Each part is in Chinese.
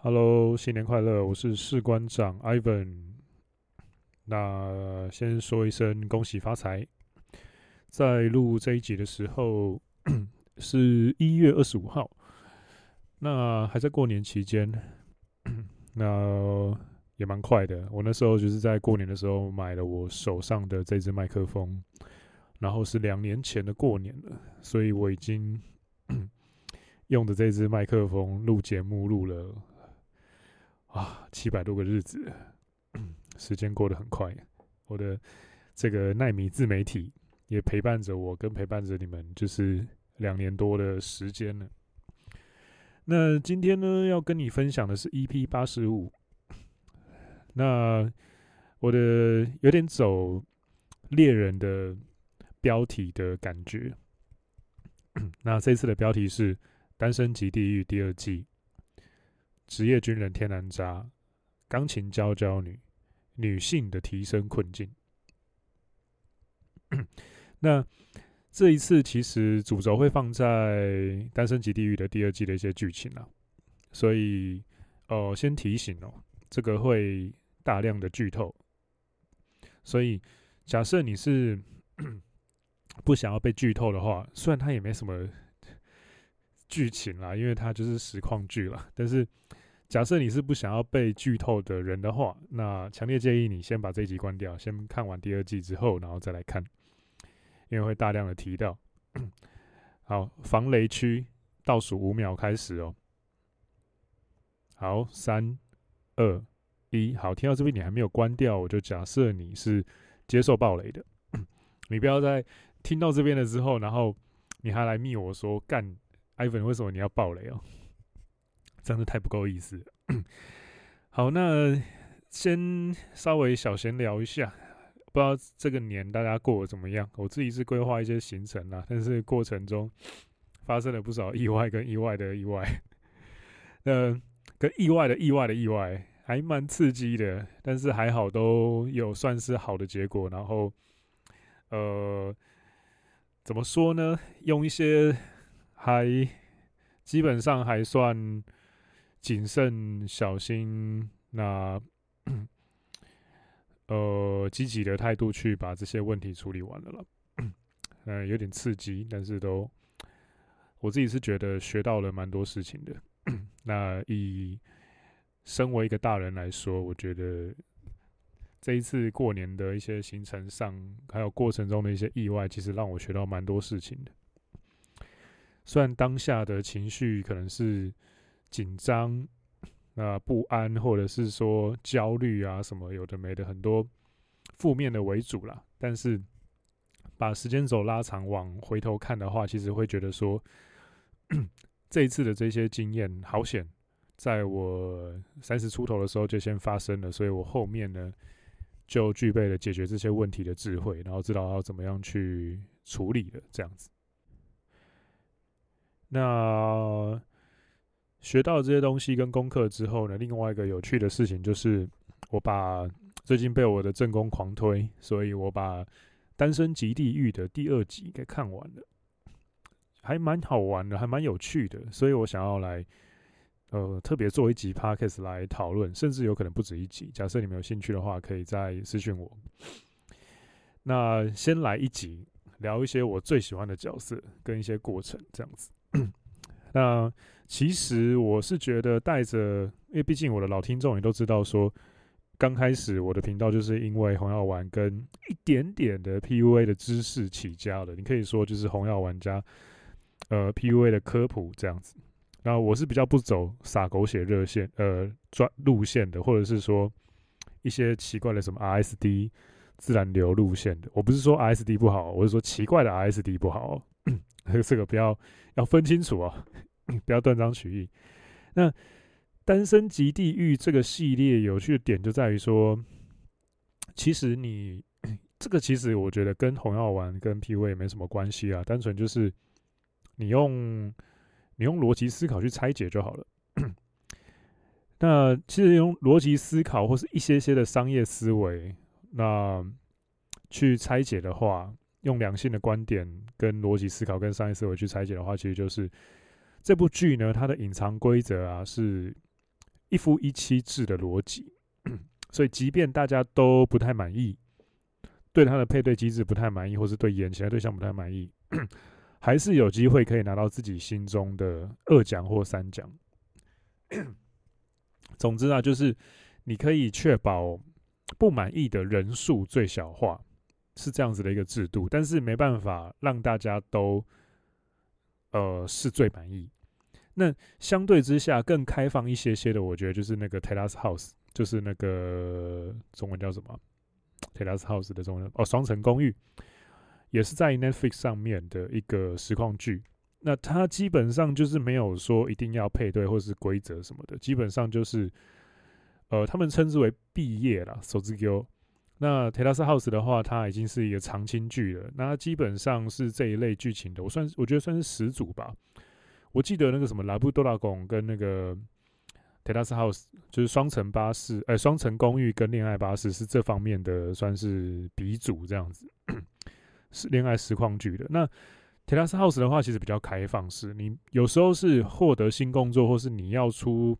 Hello，新年快乐！我是士官长 Ivan。那先说一声恭喜发财。在录这一集的时候 是一月二十五号，那还在过年期间，那也蛮快的。我那时候就是在过年的时候买了我手上的这支麦克风，然后是两年前的过年了，所以我已经 用的这支麦克风录节目录了。啊，七百多个日子，时间过得很快。我的这个奈米自媒体也陪伴着我，跟陪伴着你们，就是两年多的时间了。那今天呢，要跟你分享的是 EP 八十五。那我的有点走猎人的标题的感觉。那这次的标题是《单身即地狱》第二季。职业军人天然渣，钢琴娇娇女，女性的提升困境。那这一次其实主轴会放在《单身即地狱》的第二季的一些剧情啊，所以哦、呃，先提醒哦，这个会大量的剧透，所以假设你是 不想要被剧透的话，虽然它也没什么剧情啦，因为它就是实况剧啦，但是。假设你是不想要被剧透的人的话，那强烈建议你先把这一集关掉，先看完第二季之后，然后再来看，因为会大量的提到。好，防雷区倒数五秒开始哦。好，三、二、一，好，听到这边你还没有关掉，我就假设你是接受暴雷的，你不要在听到这边了之后，然后你还来密我说干，Ivan 为什么你要暴雷哦？真的太不够意思。好，那先稍微小闲聊一下，不知道这个年大家过得怎么样？我自己是规划一些行程啦，但是过程中发生了不少意外跟意外的意外。呃，跟意外的意外的意外，还蛮刺激的，但是还好都有算是好的结果。然后，呃，怎么说呢？用一些还基本上还算。谨慎小心，那 呃积极的态度去把这些问题处理完了了。嗯，有点刺激，但是都我自己是觉得学到了蛮多事情的。那以身为一个大人来说，我觉得这一次过年的一些行程上，还有过程中的一些意外，其实让我学到蛮多事情的。虽然当下的情绪可能是。紧张、那不安，或者是说焦虑啊，什么有的没的，很多负面的为主啦。但是把时间轴拉长，往回头看的话，其实会觉得说，这一次的这些经验好险，在我三十出头的时候就先发生了，所以我后面呢就具备了解决这些问题的智慧，然后知道要怎么样去处理了，这样子。那。学到这些东西跟功课之后呢，另外一个有趣的事情就是，我把最近被我的正宫狂推，所以我把《单身即地狱》的第二集给看完了，还蛮好玩的，还蛮有趣的，所以我想要来，呃，特别做一集 Podcast 来讨论，甚至有可能不止一集。假设你们有兴趣的话，可以再私讯我。那先来一集，聊一些我最喜欢的角色跟一些过程，这样子。那其实我是觉得带着，因为毕竟我的老听众也都知道说，刚开始我的频道就是因为红药丸跟一点点的 PUA 的知识起家的，你可以说就是红药丸加呃 PUA 的科普这样子。然后我是比较不走撒狗血热线呃专路线的，或者是说一些奇怪的什么 RSD 自然流路线的。我不是说 RSD 不好，我是说奇怪的 RSD 不好。这个不要要分清楚啊，不要断章取义。那《单身即地狱》这个系列有趣的点就在于说，其实你 这个其实我觉得跟红药丸跟 PUA 也没什么关系啊，单纯就是你用你用逻辑思考去拆解就好了。那其实用逻辑思考或是一些些的商业思维，那去拆解的话。用良性的观点跟逻辑思考跟商业思维去拆解的话，其实就是这部剧呢，它的隐藏规则啊是一夫一妻制的逻辑，所以即便大家都不太满意，对他的配对机制不太满意，或是对眼前的对象不太满意，还是有机会可以拿到自己心中的二奖或三奖。总之啊，就是你可以确保不满意的人数最小化，是这样子的一个制度，但是没办法让大家都呃是最满意。那相对之下更开放一些些的，我觉得就是那个 telas House，就是那个中文叫什么 telas House 的中文哦，双层公寓，也是在 Netflix 上面的一个实况剧。那它基本上就是没有说一定要配对或是规则什么的，基本上就是呃，他们称之为毕业啦，手指给那 Terrace House 的话，它已经是一个长青剧了。那它基本上是这一类剧情的，我算我觉得算是始祖吧。我记得那个什么拉布多拉贡跟那个 Terrace House，就是双层巴士，呃，双层公寓跟恋爱巴士是这方面的算是鼻祖这样子，是恋爱实况剧的。那 Terrace House 的话，其实比较开放式，你有时候是获得新工作，或是你要出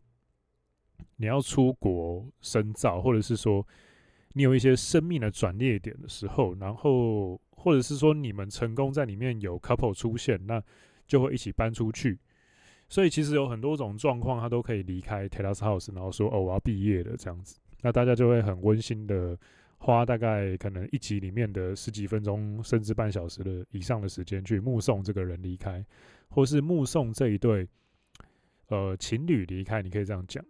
你要出国深造，或者是说你有一些生命的转捩点的时候，然后或者是说你们成功在里面有 couple 出现，那。就会一起搬出去，所以其实有很多种状况，他都可以离开 Terrace House，然后说：“哦，我要毕业了。”这样子，那大家就会很温馨的花大概可能一集里面的十几分钟，甚至半小时的以上的时间去目送这个人离开，或是目送这一对呃情侣离开。你可以这样讲。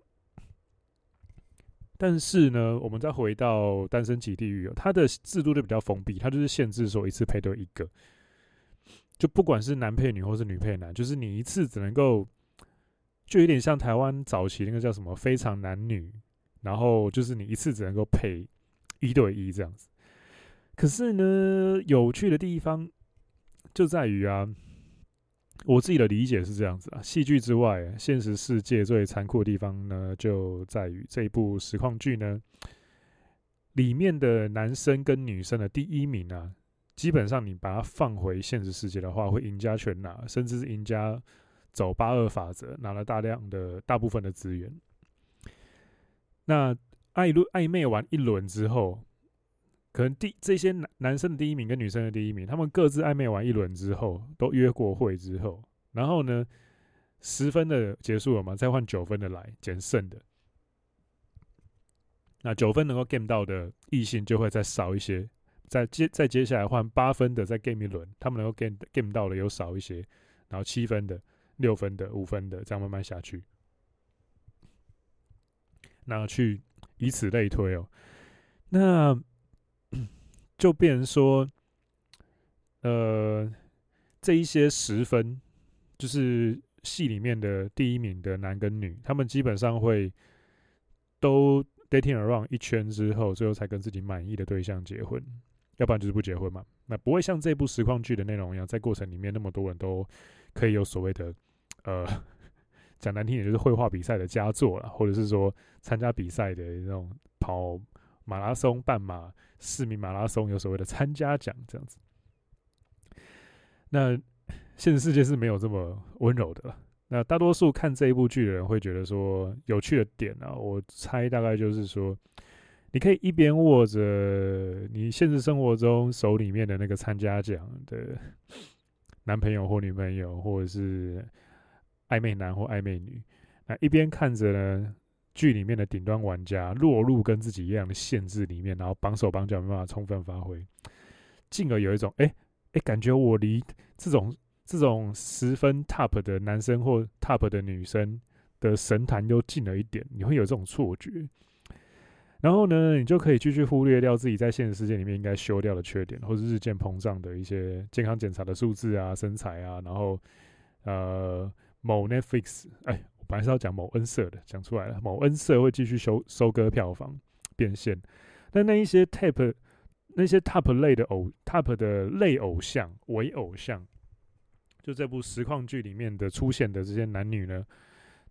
但是呢，我们再回到单身即地狱，它的制度就比较封闭，它就是限制说一次配对一个。就不管是男配女或是女配男，就是你一次只能够，就有点像台湾早期那个叫什么非常男女，然后就是你一次只能够配一对一这样子。可是呢，有趣的地方就在于啊，我自己的理解是这样子啊，戏剧之外，现实世界最残酷的地方呢，就在于这一部实况剧呢，里面的男生跟女生的第一名啊。基本上，你把它放回现实世界的话，会赢家全拿，甚至是赢家走八二法则，拿了大量的大部分的资源。那暧昧暧昧完一轮之后，可能第这些男男生的第一名跟女生的第一名，他们各自暧昧完一轮之后，都约过会之后，然后呢，十分的结束了嘛，再换九分的来捡剩的。那九分能够 game 到的异性就会再少一些。再接再接下来换八分的再 game 一轮，他们能够 game game 到的有少一些，然后七分的、六分的、五分的，这样慢慢下去，那去以此类推哦。那就变成说，呃，这一些十分就是戏里面的第一名的男跟女，他们基本上会都 dating around 一圈之后，最后才跟自己满意的对象结婚。要不然就是不结婚嘛，那不会像这部实况剧的内容一样，在过程里面那么多人都可以有所谓的，呃，讲难听点就是绘画比赛的佳作了，或者是说参加比赛的那种跑马拉松、半马、市民马拉松有所谓的参加奖这样子。那现实世界是没有这么温柔的。那大多数看这一部剧的人会觉得说有趣的点啊，我猜大概就是说。你可以一边握着你现实生活中手里面的那个参加奖的男朋友或女朋友，或者是暧昧男或暧昧女，那一边看着呢剧里面的顶端玩家落入跟自己一样的限制里面，然后绑手绑脚没办法充分发挥，进而有一种哎哎感觉我离这种这种十分 top 的男生或 top 的女生的神坛又近了一点，你会有这种错觉。然后呢，你就可以继续忽略掉自己在现实世界里面应该修掉的缺点，或者日渐膨胀的一些健康检查的数字啊、身材啊。然后，呃，某 Netflix，哎，本来是要讲某恩社的，讲出来了。某恩社会继续收收割票房变现，但那一些 tap 那些 Top 类的偶 Top 的类偶像、伪偶像，就这部实况剧里面的出现的这些男女呢？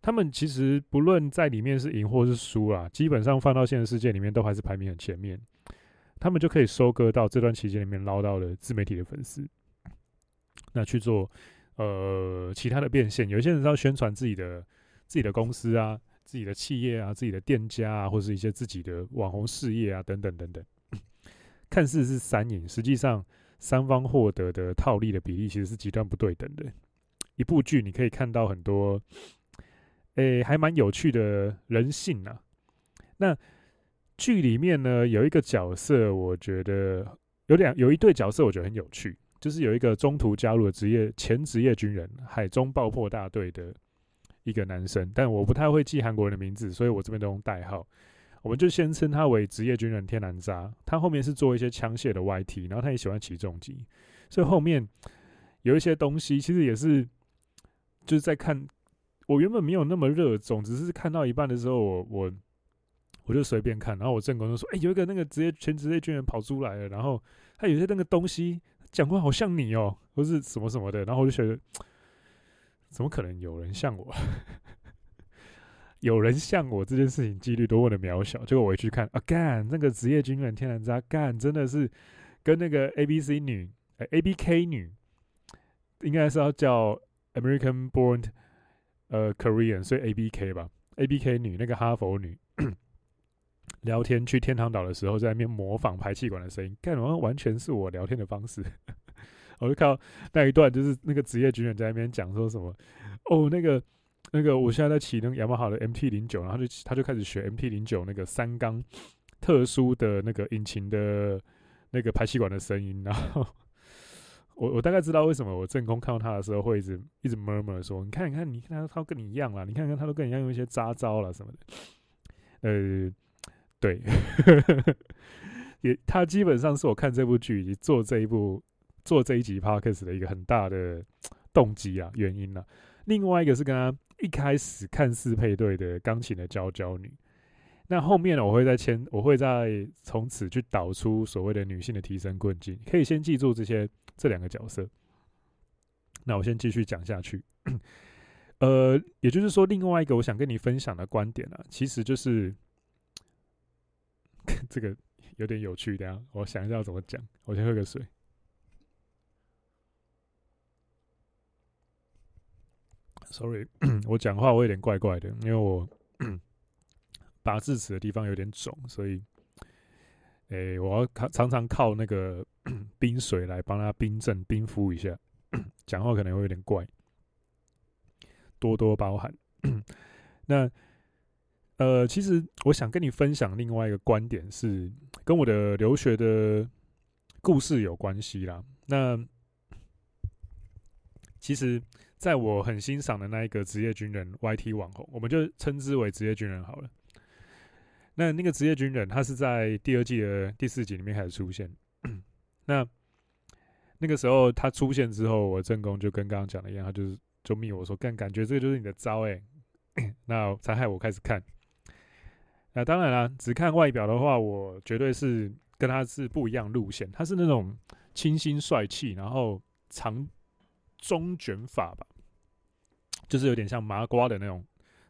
他们其实不论在里面是赢或是输啊，基本上放到现实世界里面都还是排名很前面。他们就可以收割到这段期间里面捞到的自媒体的粉丝，那去做呃其他的变现。有些人是要宣传自己的自己的公司啊，自己的企业啊、自己的店家啊，或是一些自己的网红事业啊，等等等等。看似是三赢，实际上三方获得的套利的比例其实是极端不对等的。一部剧你可以看到很多，诶、还蛮有趣的人性啊。那剧里面呢，有一个角色，我觉得有两有一对角色，我觉得很有趣，就是有一个中途加入的职业前职业军人海中爆破大队的。一个男生，但我不太会记韩国人的名字，所以我这边都用代号。我们就先称他为职业军人天然渣。他后面是做一些枪械的 YT，然后他也喜欢起重机，所以后面有一些东西其实也是就是在看。我原本没有那么热衷，只是看到一半的时候我，我我就随便看，然后我正宫就说：“哎、有一个那个职业全职业军人跑出来了，然后他有些那个东西讲话好像你哦、喔，或是什么什么的。”然后我就觉得。怎么可能有人像我？有人像我这件事情几率多么的渺小。结果我一去看啊，干那个职业军人天然渣，干真的是跟那个 A B C 女、欸、A B K 女，应该是要叫 American Born 呃 Korean，所以 A B K 吧。A B K 女那个哈佛女聊天去天堂岛的时候，在那边模仿排气管的声音，干完完全是我聊天的方式。我就看到那一段，就是那个职业军人在那边讲说什么，哦，那个那个，我现在在骑那个雅马哈的 MT 零九，然后就他就开始学 MT 零九那个三缸特殊的那个引擎的那个排气管的声音，然后我我大概知道为什么我正宫看到他的时候会一直一直 murmur 说，你看你看你看他他跟你一样啦，你看看他都跟你一样用一些渣招了什么的，呃，对，也他基本上是我看这部剧以及做这一部。做这一集 podcast 的一个很大的 动机啊，原因啊，另外一个是跟他一开始看似配对的钢琴的娇娇女，那后面呢，我会再签，我会再从此去导出所谓的女性的提升困境，可以先记住这些这两个角色。那我先继续讲下去，呃，也就是说，另外一个我想跟你分享的观点啊，其实就是 这个有点有趣，等下我想一下要怎么讲，我先喝个水。Sorry，我讲话我有点怪怪的，因为我 拔智齿的地方有点肿，所以，诶、我要靠常常靠那个 冰水来帮他冰镇、冰敷一下，讲话可能会有点怪，多多包涵。那，呃，其实我想跟你分享另外一个观点，是跟我的留学的故事有关系啦。那，其实。在我很欣赏的那一个职业军人 YT 网红，我们就称之为职业军人好了。那那个职业军人，他是在第二季的第四集里面开始出现。那那个时候他出现之后，我正宫就跟刚刚讲的一样，他就是就密我说，干感觉这就是你的招哎、那才害我开始看。那当然啦，只看外表的话，我绝对是跟他是不一样路线。他是那种清新帅气，然后长。中卷发吧，就是有点像麻瓜的那种，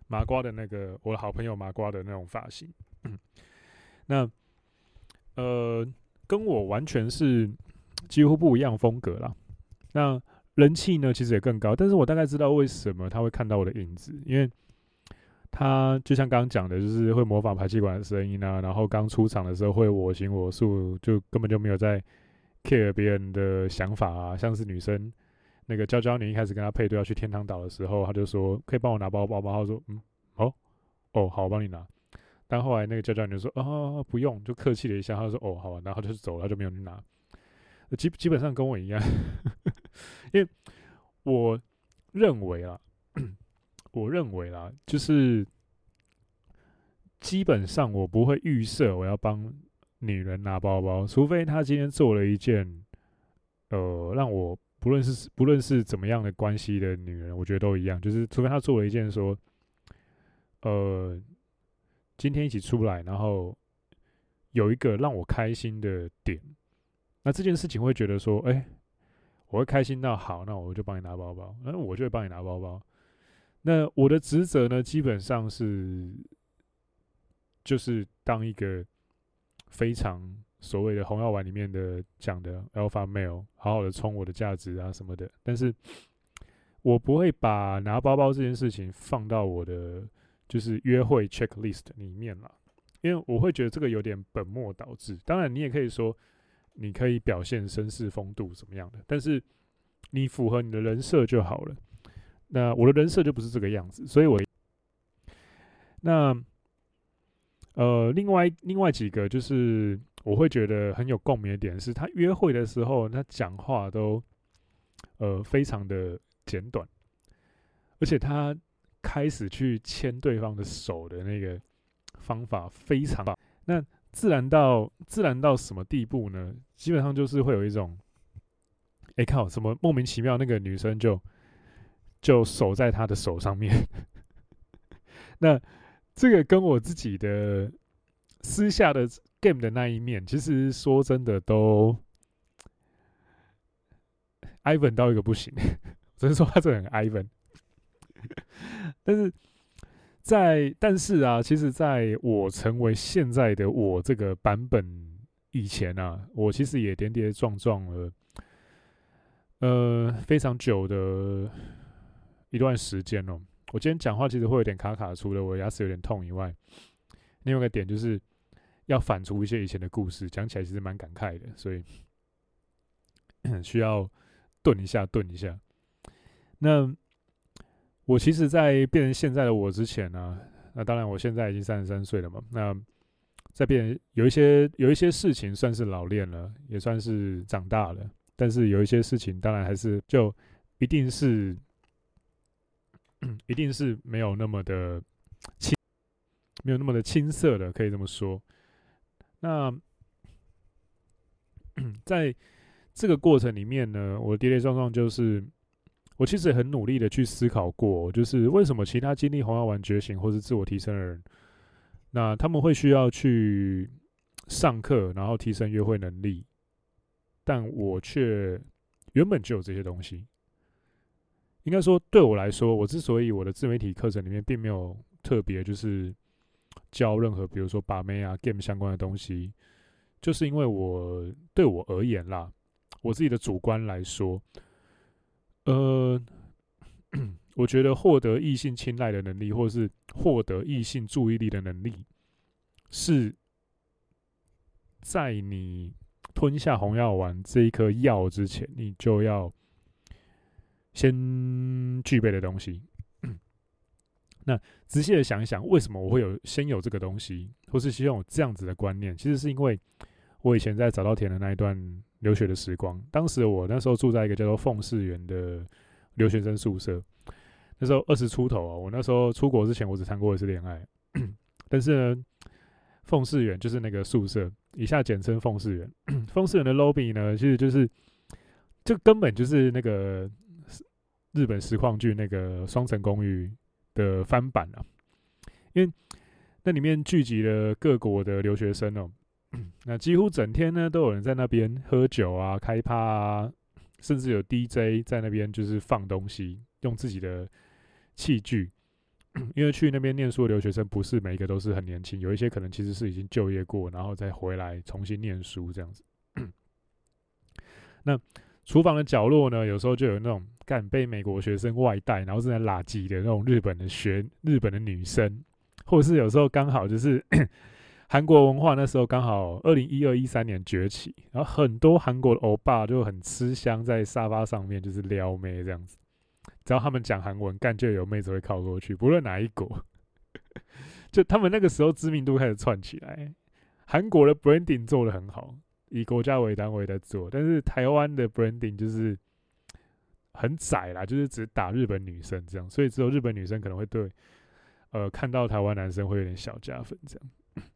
麻瓜的那个我的好朋友麻瓜的那种发型。那呃，跟我完全是几乎不一样风格啦。那人气呢，其实也更高。但是我大概知道为什么他会看到我的影子，因为他就像刚刚讲的，就是会模仿排气管的声音啊，然后刚出场的时候会我行我素，就根本就没有在 care 别人的想法啊，像是女生。那个娇娇你一开始跟他配对要去天堂岛的时候，他就说可以帮我拿包包吗？他说嗯，哦，哦，好，我帮你拿。但后来那个娇娇女就说啊，不用，就客气了一下。他说哦，好吧，然后他就走了，他就没有去拿。基基本上跟我一样，因为我认为啊，我认为啦，就是基本上我不会预设我要帮女人拿包包，除非她今天做了一件呃让我。不论是不论是怎么样的关系的女人，我觉得都一样，就是除非她做了一件说，呃，今天一起出来，然后有一个让我开心的点，那这件事情会觉得说，哎、我会开心到好，那我就帮你拿包包，那我就会帮你拿包包。那我的职责呢，基本上是就是当一个非常。所谓的红药丸里面的讲的 alpha male，好好的冲我的价值啊什么的，但是我不会把拿包包这件事情放到我的就是约会 checklist 里面啦，因为我会觉得这个有点本末倒置。当然，你也可以说，你可以表现绅士风度怎么样的，但是你符合你的人设就好了。那我的人设就不是这个样子，所以我那呃，另外另外几个就是我会觉得很有共鸣的点是，他约会的时候，他讲话都呃非常的简短，而且他。开始去牵对方的手的那个方法非常棒，那自然到自然到什么地步呢？基本上就是会有一种，哎靠，什么莫名其妙那个女生就就守在他的手上面。那这个跟我自己的私下的 game 的那一面，其实说真的都 Ivan 到一个不行，只能说他这很 Ivan。但是在但是啊，其实在我成为现在的我这个版本以前啊，我其实也跌跌撞撞了，呃，非常久的一段时间哦。我今天讲话其实会有点卡卡，除了我牙齿有点痛以外，另外一个点就是要反刍一些以前的故事，讲起来其实蛮感慨的，所以 需要顿一下，顿一下。那。我其实，在变成现在的我之前呢、那当然我现在已经三十三岁了嘛。那在变有一些有一些事情算是老练了，也算是长大了。但是有一些事情，当然还是就一定是，一定是没有那么的青，没有那么的青涩的，可以这么说。那 在这个过程里面呢，我跌跌撞撞就是。我其实很努力的去思考过，就是为什么其他经历红药丸觉醒或是自我提升的人，那他们会需要去上课，然后提升约会能力，但我却原本就有这些东西。应该说，对我来说，我之所以我的自媒体课程里面并没有特别就是教任何，比如说把妹啊、game 相关的东西，就是因为我对我而言啦，我自己的主观来说。呃，我觉得获得异性青睐的能力，或者是获得异性注意力的能力，是在你吞下红药丸这一颗药之前，你就要先具备的东西。那仔细的想一想，为什么我会有先有这个东西，或是希望有这样子的观念？其实是因为我以前在早稻田的那一段。留学的时光，当时我那时候住在一个叫做凤士园的留学生宿舍。那时候二十出头啊，我那时候出国之前，我只谈过一次恋爱。但是呢，凤士园就是那个宿舍，以下简称凤士园。凤士园的 lobby 呢，其实就是，就根本就是那个日本实况剧那个双层公寓的翻版啊，因为那里面聚集了各国的留学生哦。那几乎整天呢，都有人在那边喝酒啊、开趴啊，甚至有 DJ 在那边就是放东西，用自己的器具。因为去那边念书的留学生不是每一个都是很年轻，有一些可能其实是已经就业过，然后再回来重新念书这样子。那厨房的角落呢，有时候就有那种干被美国学生外带，然后正在拉鸡的那种日本的学日本的女生，或者是有时候刚好就是。韩国文化那时候刚好二零一二一三年崛起，然后很多韩国的欧巴就很吃香，在沙发上面就是撩妹这样子。只要他们讲韩文，干就有妹子会靠过去，不论哪一国。就他们那个时候知名度开始窜起来，韩国的 branding 做得很好，以国家为单位在做，但是台湾的 branding 就是很窄啦，就是只打日本女生这样，所以只有日本女生可能会对，呃，看到台湾男生会有点小加分这样。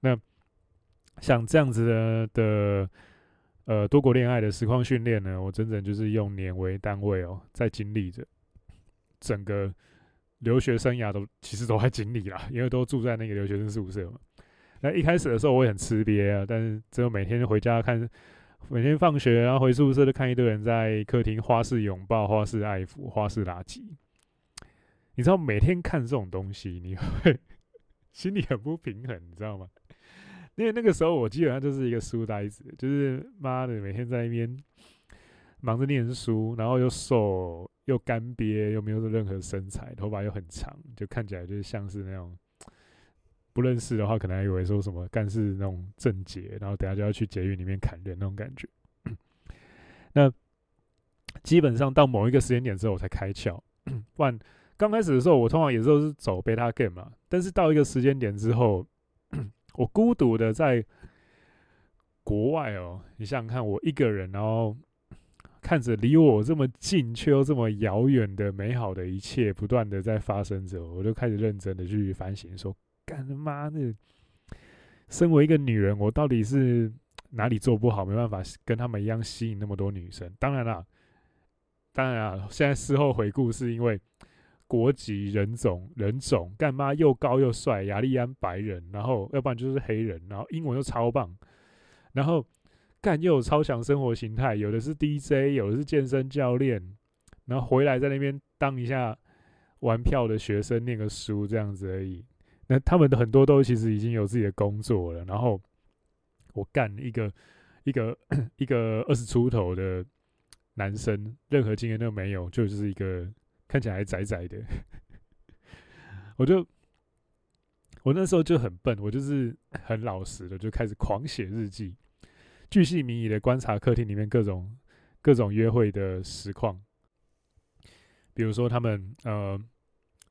那像这样子的的呃多国恋爱的实况训练呢，我整整就是用年为单位哦，在经历着整个留学生涯都其实都在经历啦，因为都住在那个留学生宿舍嘛。那一开始的时候我也很吃瘪啊，但是只有每天回家看，每天放学然后回宿舍就看一堆人在客厅花式拥抱、花式爱抚、花式垃圾。你知道每天看这种东西，你会 心里很不平衡，你知道吗？因为那个时候我基本上就是一个书呆子，就是妈的每天在那边忙着念书，然后又瘦，又干瘪，又没有任何身材，头发又很长，就看起来就是像是那种不认识的话，可能还以为说什么干事那种正杰，然后等下就要去监狱里面砍人那种感觉。那基本上到某一个时间点之后，我才开窍。不然刚开始的时候，我通常也都是走 beta game 嘛。但是到一个时间点之后，我孤独的在国外哦，你想想看，我一个人，然后看着离我这么近却又这么遥远的美好的一切不断的在发生着，我就开始认真的去反省，说：干他妈的，身为一个女人，我到底是哪里做不好，没办法跟他们一样吸引那么多女生？当然啦。当然啊，现在事后回顾，是因为国籍、人种、人种，干嘛又高又帅，亚利安白人，然后要不然就是黑人，然后英文又超棒，然后干又有超强生活形态，有的是 DJ，有的是健身教练，然后回来在那边当一下玩票的学生，念个书这样子而已。那他们的很多都其实已经有自己的工作了，然后我干一个一个一个二十出头的。男生任何经验都没有，就是一个看起来还窄窄的。我就我那时候就很笨，我就是很老实的，就开始狂写日记，巨细靡遗的观察客厅里面各种各种约会的实况，比如说他们呃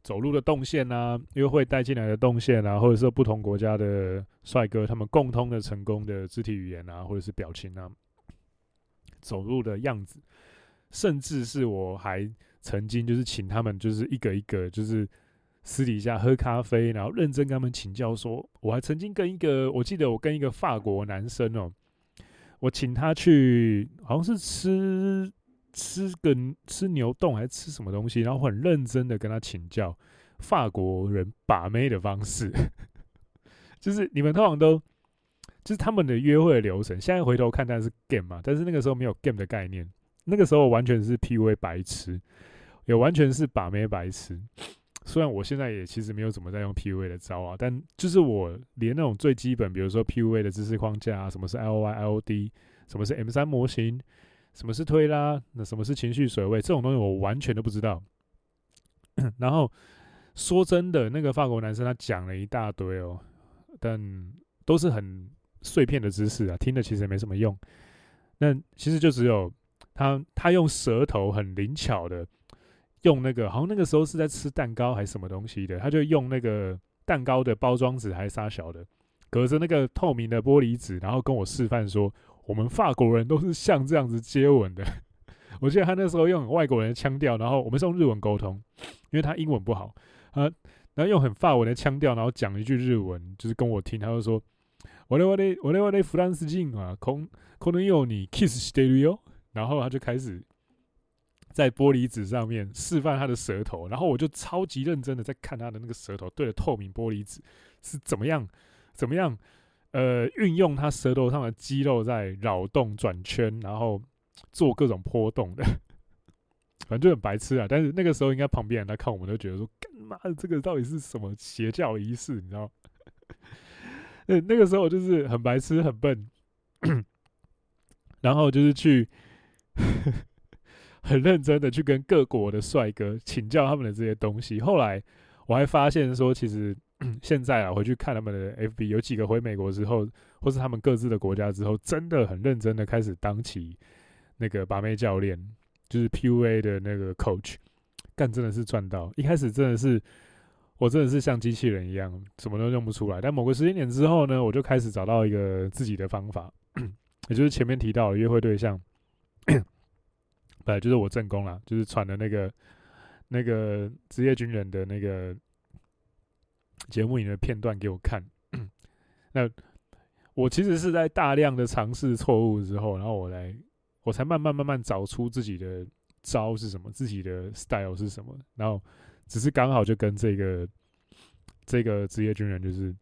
走路的动线啊，约会带进来的动线啊，或者说不同国家的帅哥他们共通的成功的肢体语言啊，或者是表情啊。走路的样子，甚至是我还曾经就是请他们就是一个一个就是私底下喝咖啡，然后认真跟他们请教说，我还曾经跟一个，我记得我跟一个法国男生哦，我请他去好像是吃吃个吃牛洞还是吃什么东西，然后很认真的跟他请教法国人把妹的方式，就是你们通常都。就是他们的约会流程，现在回头看，但是 game 嘛，但是那个时候没有 game 的概念，那个时候完全是 PUA 白痴，也完全是把妹白痴。虽然我现在也其实没有怎么在用 PUA 的招啊，但就是我连那种最基本，比如说 PUA 的知识框架啊，什么是 LOI、LOD，什么是 M 三模型，什么是推拉，那什么是情绪水位，这种东西我完全都不知道。然后说真的，那个法国男生他讲了一大堆哦，但都是很。碎片的知识啊，听的其实也没什么用。那其实就只有他，他用舌头很灵巧的，用那个好像那个时候是在吃蛋糕还是什么东西的，他就用那个蛋糕的包装纸还是啥小的，隔着那个透明的玻璃纸，然后跟我示范说，我们法国人都是像这样子接吻的。我记得他那时候用外国人的腔调，然后我们是用日文沟通，因为他英文不好，啊，然后用很法文的腔调，然后讲一句日文，就是跟我听，他就说。我的我的我的我的フランス人啊，可可能有你 kiss してるよ，然后他就开始在玻璃纸上面示范他的舌头，然后我就超级认真的在看他的那个舌头对着透明玻璃纸是怎么样怎么样， 呃，运用他舌头上的肌肉在扰动转圈，然后做各种波动的，反正就很白痴啊。但是那个时候应该旁边人来看我们都觉得说，干嘛这个到底是什么邪教仪式，你知道？对，那个时候就是很白痴、很笨，然后就是去 很认真的去跟各国的帅哥请教他们的这些东西。后来我还发现说，其实 现在啊，回去看他们的 FB，有几个回美国之后，或是他们各自的国家之后，真的很认真的开始当起那个把妹教练，就是 PUA 的那个 coach，干真的是赚到。一开始真的是。我真的是像机器人一样，什么都用不出来。但某个时间点之后呢，我就开始找到一个自己的方法，也就是前面提到的约会对象，本来就是我正宫啦，就是传的那个那个职业军人的那个节目里的片段给我看。那我其实是在大量的尝试错误之后，然后我来，我才慢慢慢慢找出自己的招是什么，自己的 style 是什么，然后。只是刚好就跟这个这个职业军人就是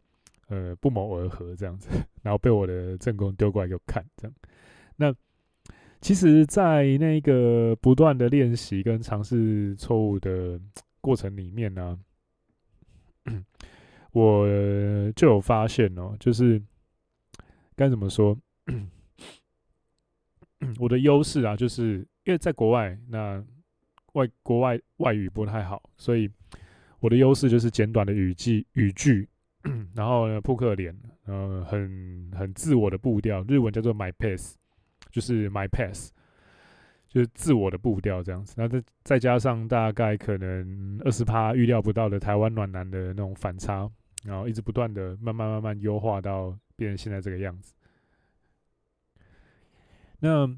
呃不谋而合这样子，然后被我的正宫丢过来给我看这样。那其实，在那个不断的练习跟尝试错误的过程里面呢，我就有发现哦，就是该怎么说，我的优势啊，就是因为在国外那。外国外外语不太好，所以我的优势就是简短的语句语句，然后呢扑克脸，呃，很很自我的步调，日文叫做 my pace，就是 my pace，就是自我的步调这样子。那再再加上大概可能二十趴预料不到的台湾暖男的那种反差，然后一直不断的慢慢慢慢优化到变成现在这个样子。那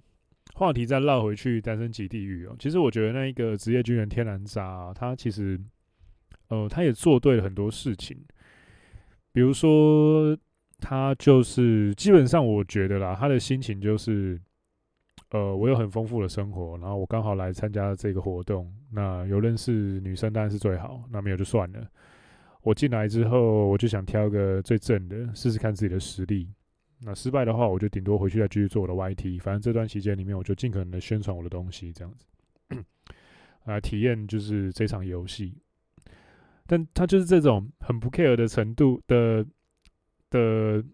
话题再绕回去，单身即地狱哦。其实我觉得那一个职业军人天然渣，他其实，呃，他也做对了很多事情。比如说，他就是基本上我觉得啦，他的心情就是，呃，我有很丰富的生活，然后我刚好来参加这个活动，那有认识女生当然是最好，那没有就算了。我进来之后，我就想挑个最正的，试试看自己的实力。那失败的话，我就顶多回去再继续做我的 YT。反正这段期间里面，我就尽可能的宣传我的东西，这样子，啊，体验就是这场游戏。但他就是这种很不 care 的程度的的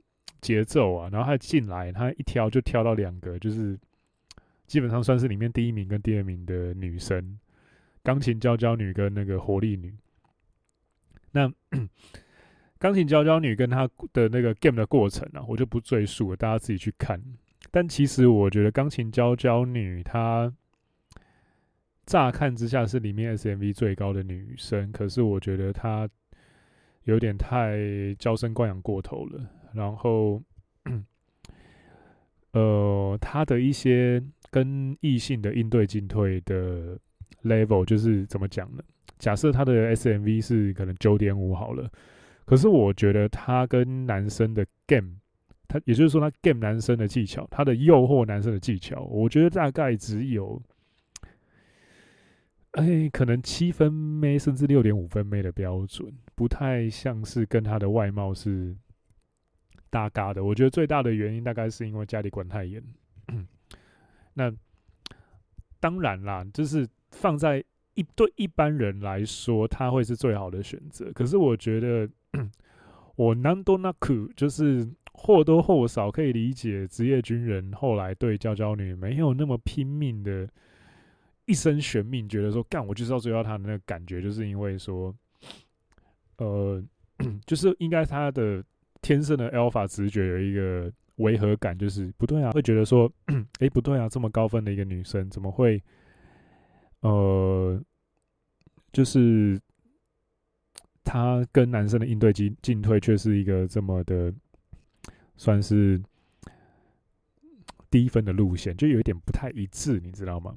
节奏啊。然后他进来，他一挑就挑到两个，就是基本上算是里面第一名跟第二名的女生，钢琴娇娇女跟那个活力女。那。钢琴娇娇女跟她的那个 game 的过程啊，我就不赘述了，大家自己去看。但其实我觉得钢琴娇娇女她乍看之下是里面 SMV 最高的女生，可是我觉得她有点太娇生惯养过头了。然后，呃，她的一些跟异性的应对进退的 level，就是怎么讲呢？假设她的 SMV 是可能九点五好了。可是我觉得他跟男生的 game，他也就是说他 game 男生的技巧，他的诱惑男生的技巧，我觉得大概只有，哎，可能七分妹甚至六点五分妹的标准，不太像是跟他的外貌是搭嘎的。我觉得最大的原因大概是因为家里管太严。那当然啦，就是放在一对一般人来说，他会是最好的选择。可是我觉得。我难多那苦，就是或多或少可以理解职业军人后来对娇娇女没有那么拼命的，一生悬命，觉得说干我就是要追到她的那个感觉，就是因为说，呃，就是应该他的天生的 alpha 直觉有一个违和感，就是不对啊，会觉得说，诶、欸，不对啊，这么高分的一个女生怎么会，呃，就是。他跟男生的应对进进退却是一个这么的，算是低分的路线，就有一点不太一致，你知道吗？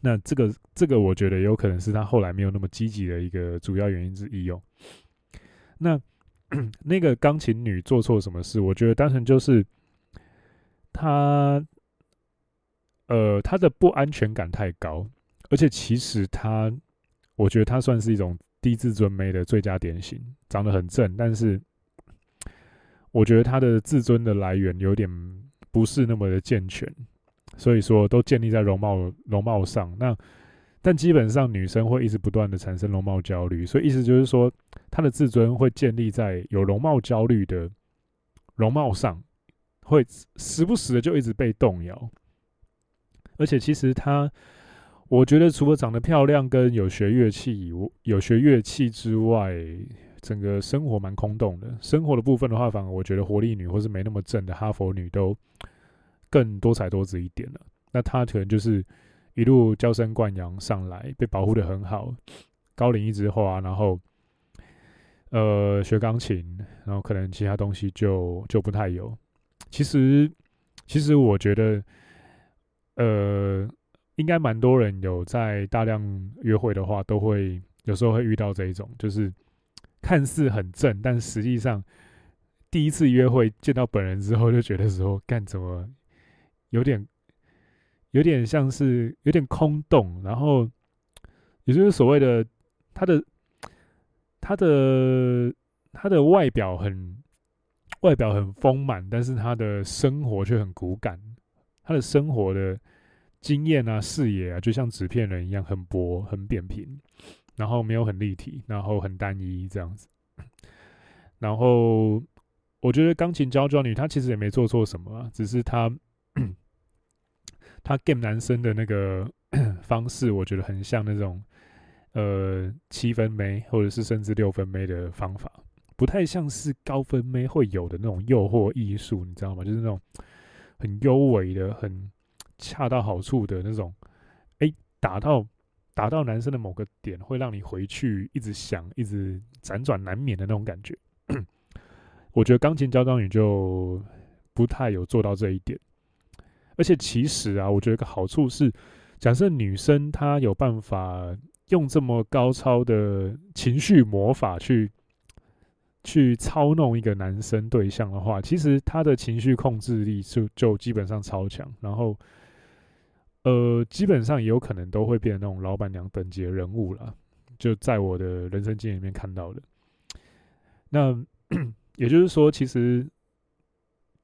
那这个这个，我觉得有可能是他后来没有那么积极的一个主要原因之一哦。那 那个钢琴女做错什么事？我觉得单纯就是她，呃，她的不安全感太高，而且其实她，我觉得她算是一种。低自尊妹的最佳典型，长得很正，但是我觉得她的自尊的来源有点不是那么的健全，所以说都建立在容貌容貌上。那但基本上女生会一直不断的产生容貌焦虑，所以意思就是说她的自尊会建立在有容貌焦虑的容貌上，会时不时的就一直被动摇，而且其实她。我觉得除了长得漂亮跟有学乐器以，有学乐器之外，整个生活蛮空洞的。生活的部分的话，反而我觉得活力女或是没那么正的哈佛女都更多彩多姿一点了。那她可能就是一路娇生惯养上来，被保护得很好，高龄一枝花，然后呃学钢琴，然后可能其他东西就就不太有。其实，其实我觉得，呃。应该蛮多人有在大量约会的话，都会有时候会遇到这一种，就是看似很正，但实际上第一次约会见到本人之后，就觉得说干怎么有点有点像是有点空洞，然后也就是所谓的他的他的他的外表很外表很丰满，但是他的生活却很骨感，他的生活的。经验啊，视野啊，就像纸片人一样，很薄、很扁平，然后没有很立体，然后很单一这样子。然后我觉得钢琴教教女她其实也没做错什么啊，只是她 她 game 男生的那个 方式，我觉得很像那种呃七分妹，或者是甚至六分妹的方法，不太像是高分妹会有的那种诱惑艺术，你知道吗？就是那种很优美的、很恰到好处的那种，哎、欸，打到打到男生的某个点，会让你回去一直想、一直辗转难眠的那种感觉。我觉得钢琴交响曲就不太有做到这一点，而且其实啊，我觉得一个好处是，假设女生她有办法用这么高超的情绪魔法去去操弄一个男生对象的话，其实他的情绪控制力就就基本上超强，然后呃，基本上也有可能都会变成那种老板娘等级的人物了，就在我的人生经验里面看到的，那。也就是说，其实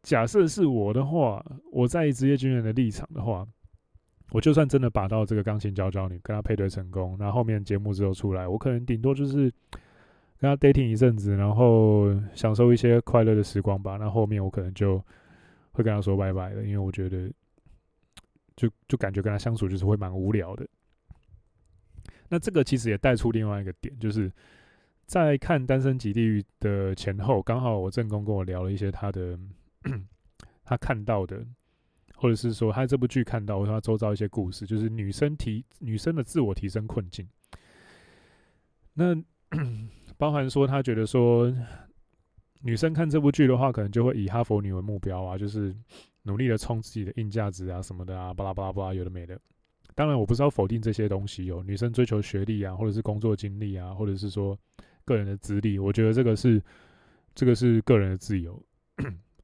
假设是我的话，我在职业军人的立场的话，我就算真的把到这个钢琴教教你，跟他配对成功，那后面节目之后出来，我可能顶多就是跟他 dating 一阵子，然后享受一些快乐的时光吧。那后面我可能就会跟他说拜拜了，因为我觉得就就感觉跟他相处就是会蛮无聊的。那这个其实也带出另外一个点，就是。在看《单身即地狱》的前后，刚好我正宫跟我聊了一些他的 他看到的，或者是说他这部剧看到，或者他周遭一些故事，就是女生提女生的自我提升困境。那 包含说他觉得说女生看这部剧的话，可能就会以哈佛女为目标啊，就是努力的冲自己的硬价值啊什么的啊，巴拉巴拉巴拉，有的没的。当然，我不是要否定这些东西哦，女生追求学历啊，或者是工作经历啊，或者是说。个人的资历，我觉得这个是这个是个人的自由，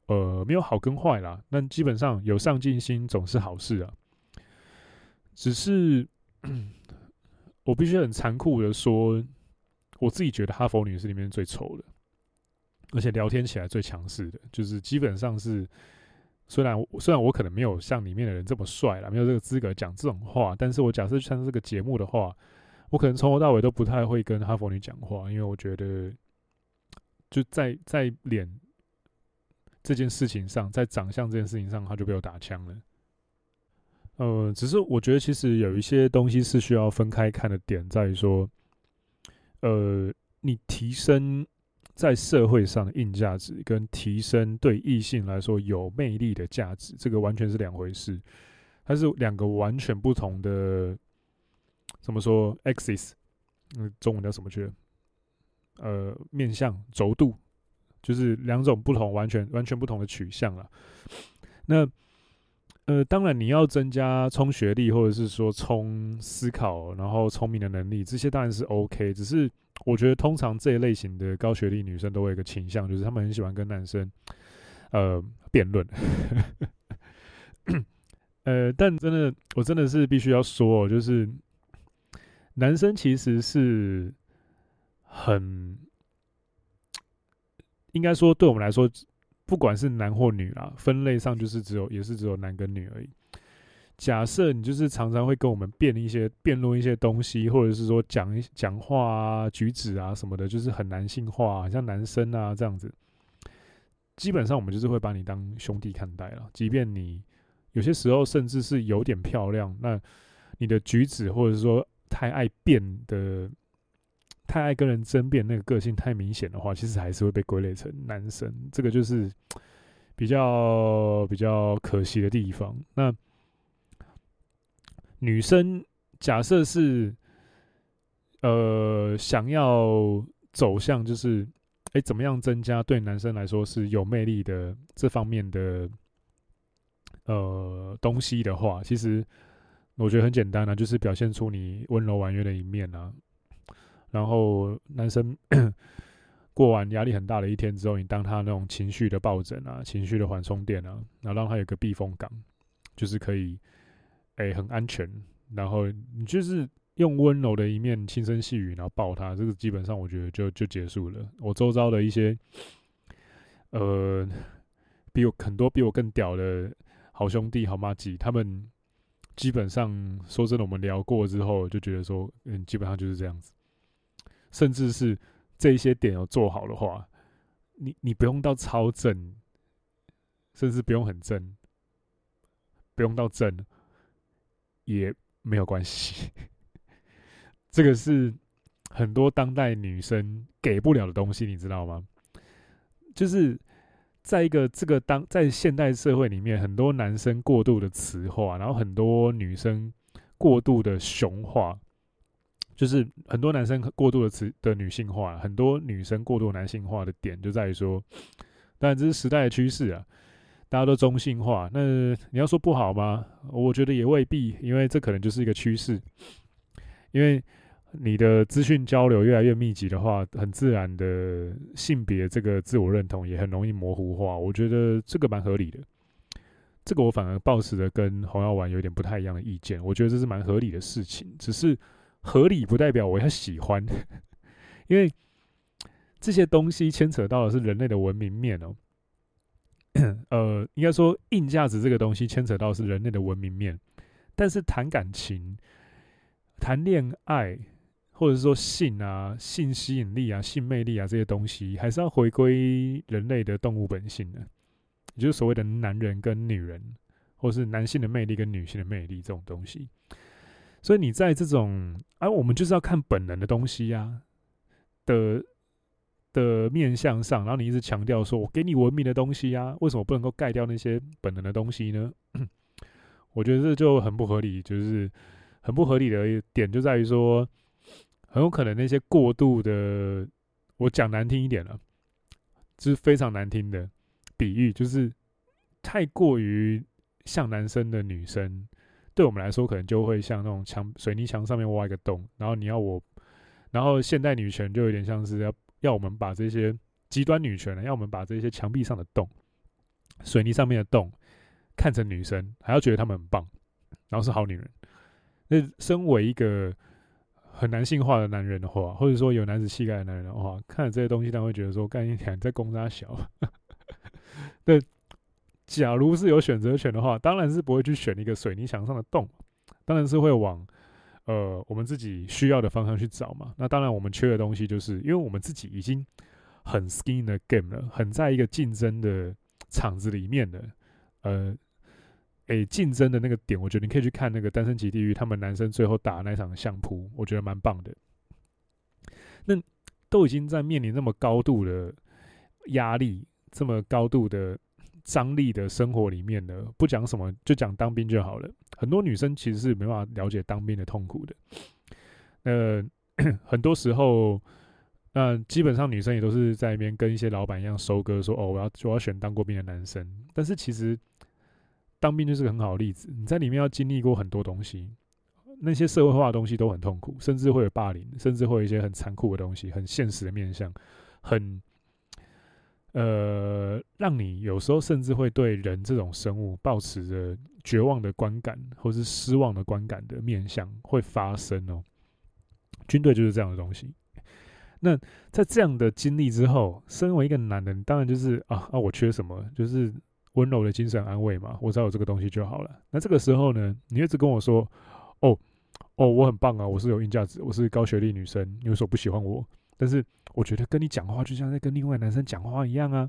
呃，没有好跟坏啦。但基本上有上进心总是好事啊。只是我必须很残酷的说，我自己觉得哈佛女是里面最丑的，而且聊天起来最强势的，就是基本上是虽然虽然我可能没有像里面的人这么帅啦，没有这个资格讲这种话，但是我假设像这个节目的话。我可能从头到尾都不太会跟哈佛女讲话，因为我觉得就在在脸这件事情上，在长相这件事情上，他就被我打枪了。呃，只是我觉得其实有一些东西是需要分开看的点，在于说，呃，你提升在社会上的硬价值，跟提升对异性来说有魅力的价值，这个完全是两回事，它是两个完全不同的。怎么说？axis，嗯，中文叫什么去？呃，面向轴度，就是两种不同、完全完全不同的取向了。那呃，当然你要增加冲学历，或者是说冲思考，然后聪明的能力，这些当然是 OK。只是我觉得，通常这一类型的高学历女生都会有一个倾向，就是她们很喜欢跟男生呃辩论。呃，但真的，我真的是必须要说，就是。男生其实是很，应该说，对我们来说，不管是男或女啊，分类上就是只有，也是只有男跟女而已。假设你就是常常会跟我们辩一些、辩论一些东西，或者是说讲一讲话啊、举止啊什么的，就是很男性化，很像男生啊这样子。基本上我们就是会把你当兄弟看待了，即便你有些时候甚至是有点漂亮，那你的举止或者是说。太爱辩的，太爱跟人争辩，那个个性太明显的话，其实还是会被归类成男生。这个就是 比较比较可惜的地方。那女生假设是呃想要走向就是哎、怎么样增加对男生来说是有魅力的这方面的呃东西的话，其实。我觉得很简单啊，就是表现出你温柔婉约的一面啊。然后男生 过完压力很大的一天之后，你当他那种情绪的抱枕啊，情绪的缓冲垫啊，然后让他有个避风港，就是可以，哎、很安全。然后你就是用温柔的一面轻声细语，然后抱他，这个基本上我觉得就就结束了。我周遭的一些，呃，比我很多比我更屌的好兄弟好妈吉，他们。基本上说真的，我们聊过之后就觉得说，嗯，基本上就是这样子。甚至是这些点有做好的话，你你不用到超正，甚至不用很正，不用到正，也没有关系。这个是很多当代女生给不了的东西，你知道吗？就是在一个这个当在现代社会里面，很多男生过度的雌化，然后很多女生过度的雄化，就是很多男生过度的雌的女性化，很多女生过度男性化的点就在于说，当然这是时代的趋势啊，大家都中性化。那你要说不好吗？我觉得也未必，因为这可能就是一个趋势，因为。你的资讯交流越来越密集的话，很自然的性别这个自我认同也很容易模糊化。我觉得这个蛮合理的。这个我反而抱持的跟洪耀文有点不太一样的意见。我觉得这是蛮合理的事情，只是合理不代表我要喜欢，因为这些东西牵扯到的是人类的文明面哦。呃，应该说硬价值这个东西牵扯到是人类的文明面，但是谈感情、谈恋爱。或者是说性啊、性吸引力啊、性魅力啊这些东西，还是要回归人类的动物本性的，也就是所谓的男人跟女人，或是男性的魅力跟女性的魅力这种东西。所以你在这种啊，我们就是要看本能的东西啊的的面向上，然后你一直强调说我给你文明的东西啊，为什么不能够盖掉那些本能的东西呢？我觉得这就很不合理，就是很不合理的点就在于说。很有可能那些过度的，我讲难听一点了，就是非常难听的比喻，就是太过于像男生的女生，对我们来说可能就会像那种墙水泥墙上面挖一个洞，然后你要我，然后现代女权就有点像是要要我们把这些极端女权呢，要我们把这些墙壁上的洞、水泥上面的洞看成女生，还要觉得她们很棒，然后是好女人。那身为一个。很男性化的男人的话，或者说有男子气概的男人的话，看了这些东西，他会觉得说：“干一天在攻杀小。”对，假如是有选择权的话，当然是不会去选一个水泥墙上的洞，当然是会往呃我们自己需要的方向去找嘛。那当然，我们缺的东西就是，因为我们自己已经很 skin the game 了，很在一个竞争的场子里面的，呃。诶，竞争的那个点，我觉得你可以去看那个《单身即地狱》，他们男生最后打那场相扑，我觉得蛮棒的。那都已经在面临那么高度的压力、这么高度的张力的生活里面的，不讲什么，就讲当兵就好了。很多女生其实是没办法了解当兵的痛苦的。呃，很多时候，那基本上女生也都是在那边跟一些老板一样收割，说：“哦，我要我要选当过兵的男生。”但是其实。当兵就是个很好的例子，你在里面要经历过很多东西，那些社会化的东西都很痛苦，甚至会有霸凌，甚至会有一些很残酷的东西，很现实的面向，很呃，让你有时候甚至会对人这种生物抱持着绝望的观感，或是失望的观感的面向会发生哦。军队就是这样的东西。那在这样的经历之后，身为一个男人，当然就是啊啊，我缺什么，就是。温柔的精神安慰嘛，我只要有这个东西就好了。那这个时候呢，你一直跟我说：“哦，哦，我很棒啊，我是有硬价值，我是高学历女生，你为什么不喜欢我？”但是我觉得跟你讲话就像在跟另外男生讲话一样啊。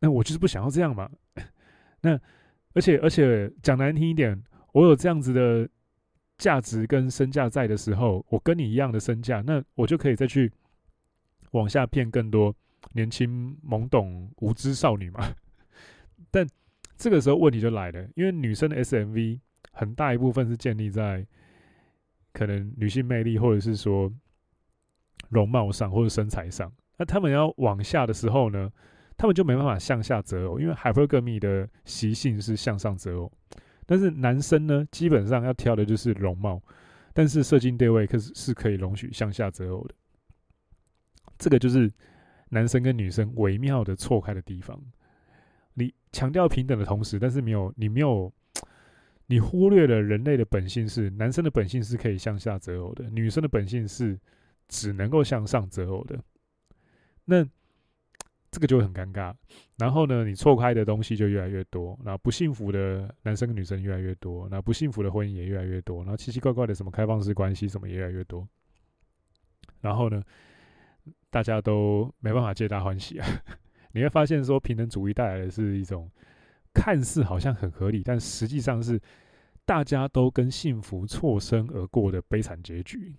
那我就是不想要这样嘛。那而且而且讲难听一点，我有这样子的价值跟身价在的时候，我跟你一样的身价，那我就可以再去往下骗更多年轻懵懂无知少女嘛。但这个时候问题就来了，因为女生的 SMV 很大一部分是建立在可能女性魅力，或者是说容貌上或者身材上。那他们要往下的时候呢，他们就没办法向下择偶，因为 Hypergamy 的习性是向上择偶。但是男生呢，基本上要挑的就是容貌，但是射精对位可是是可以容许向下择偶的。这个就是男生跟女生微妙的错开的地方。你强调平等的同时，但是没有你没有，你忽略了人类的本性是男生的本性是可以向下择偶的，女生的本性是只能够向上择偶的。那 这个就很尴尬。然后呢，你错开的东西就越来越多，然后不幸福的男生跟女生越来越多，那不幸福的婚姻也越来越多，然后奇奇怪怪的什么开放式关系什么也越来越多。然后呢，大家都没办法皆大欢喜啊。你会发现，说平等主义带来的是一种看似好像很合理，但实际上是大家都跟幸福错身而过的悲惨结局。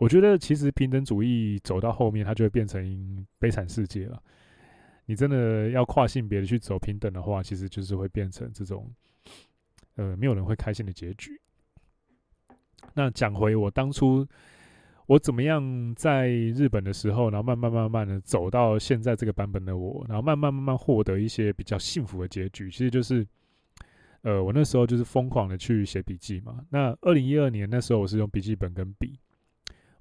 我觉得其实平等主义走到后面，它就会变成悲惨世界了。你真的要跨性别的去走平等的话，其实就是会变成这种，呃，没有人会开心的结局。那讲回我当初我怎么样在日本的时候，然后慢慢慢慢的走到现在这个版本的我，然后慢慢慢慢获得一些比较幸福的结局，其实就是，呃，我那时候就是疯狂的去写笔记嘛。那二零一二年那时候我是用笔记本跟笔。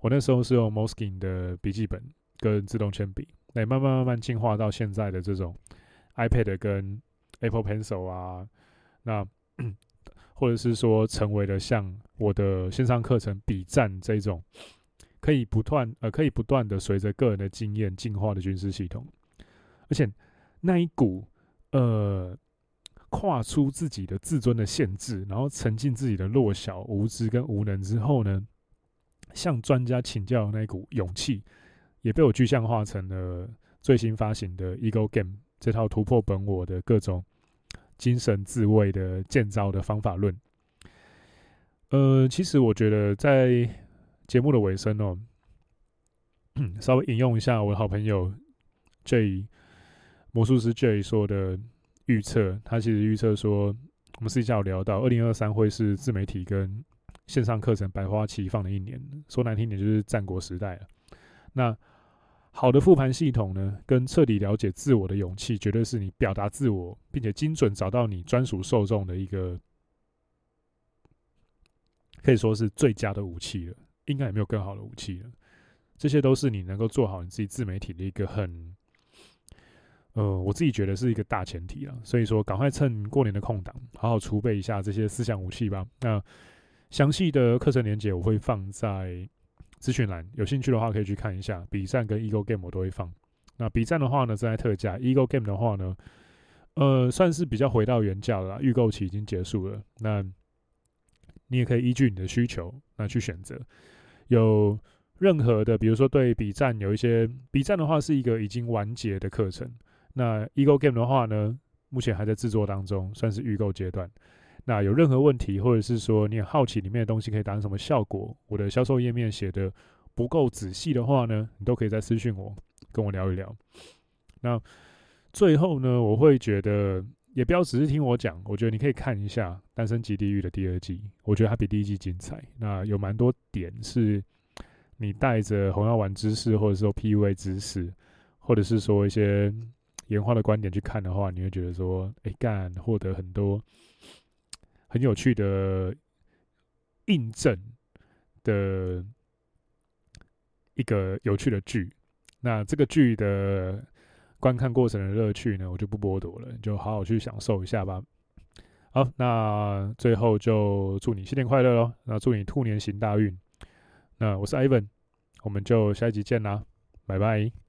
我那时候是用 Moskin 的笔记本跟自动铅笔，来慢慢慢慢进化到现在的这种 iPad 跟 Apple Pencil 啊，那 或者是说成为了像我的线上课程笔战这种可以不断呃可以不断的随着个人的经验进化的军事系统，而且那一股呃跨出自己的自尊的限制，然后沉浸自己的弱小、无知跟无能之后呢，向专家请教的那股勇气，也被我具象化成了最新发行的《Ego Game》这套突破本我的各种精神自卫的建造的方法论。呃，其实我觉得在节目的尾声哦，稍微引用一下我的好朋友 J 魔术师 J 说的预测，他其实预测说，我们私下有聊到二零二三会是自媒体跟线上课程百花齐放的一年，说难听点就是战国时代了。那好的复盘系统呢，跟彻底了解自我的勇气，绝对是你表达自我，并且精准找到你专属受众的一个，可以说是最佳的武器了。应该也没有更好的武器了。这些都是你能够做好你自己自媒体的一个很，呃，我自己觉得是一个大前提了。所以说，赶快趁过年的空档，好好储备一下这些思想武器吧。那。详细的课程连接我会放在资讯栏，有兴趣的话可以去看一下。笔战跟 Ego Game 我都会放。那笔战的话呢，正在特价；Ego Game 的话呢，呃，算是比较回到原价了。预购期已经结束了，那你也可以依据你的需求那去选择。有任何的，比如说对笔战有一些，，B 站的话是一个已经完结的课程。那 Ego Game 的话呢，目前还在制作当中，算是预购阶段。那有任何问题，或者是说你很好奇里面的东西可以达成什么效果，我的销售页面写的不够仔细的话呢，你都可以再私信我，跟我聊一聊。那最后呢，我会觉得也不要只是听我讲，我觉得你可以看一下《单身即地狱》的第二季，我觉得它比第一季精彩。那有蛮多点是你带着红药丸知识，或者说 PUA 知识，或者是说一些研化的观点去看的话，你会觉得说，哎干，获得很多。很有趣的印证的一个有趣的剧，那这个剧的观看过程的乐趣呢，我就不剥夺了，你就好好去享受一下吧。好，那最后就祝你新年快乐喽！那祝你兔年行大运。那我是 Ivan，我们就下一集见啦，拜拜。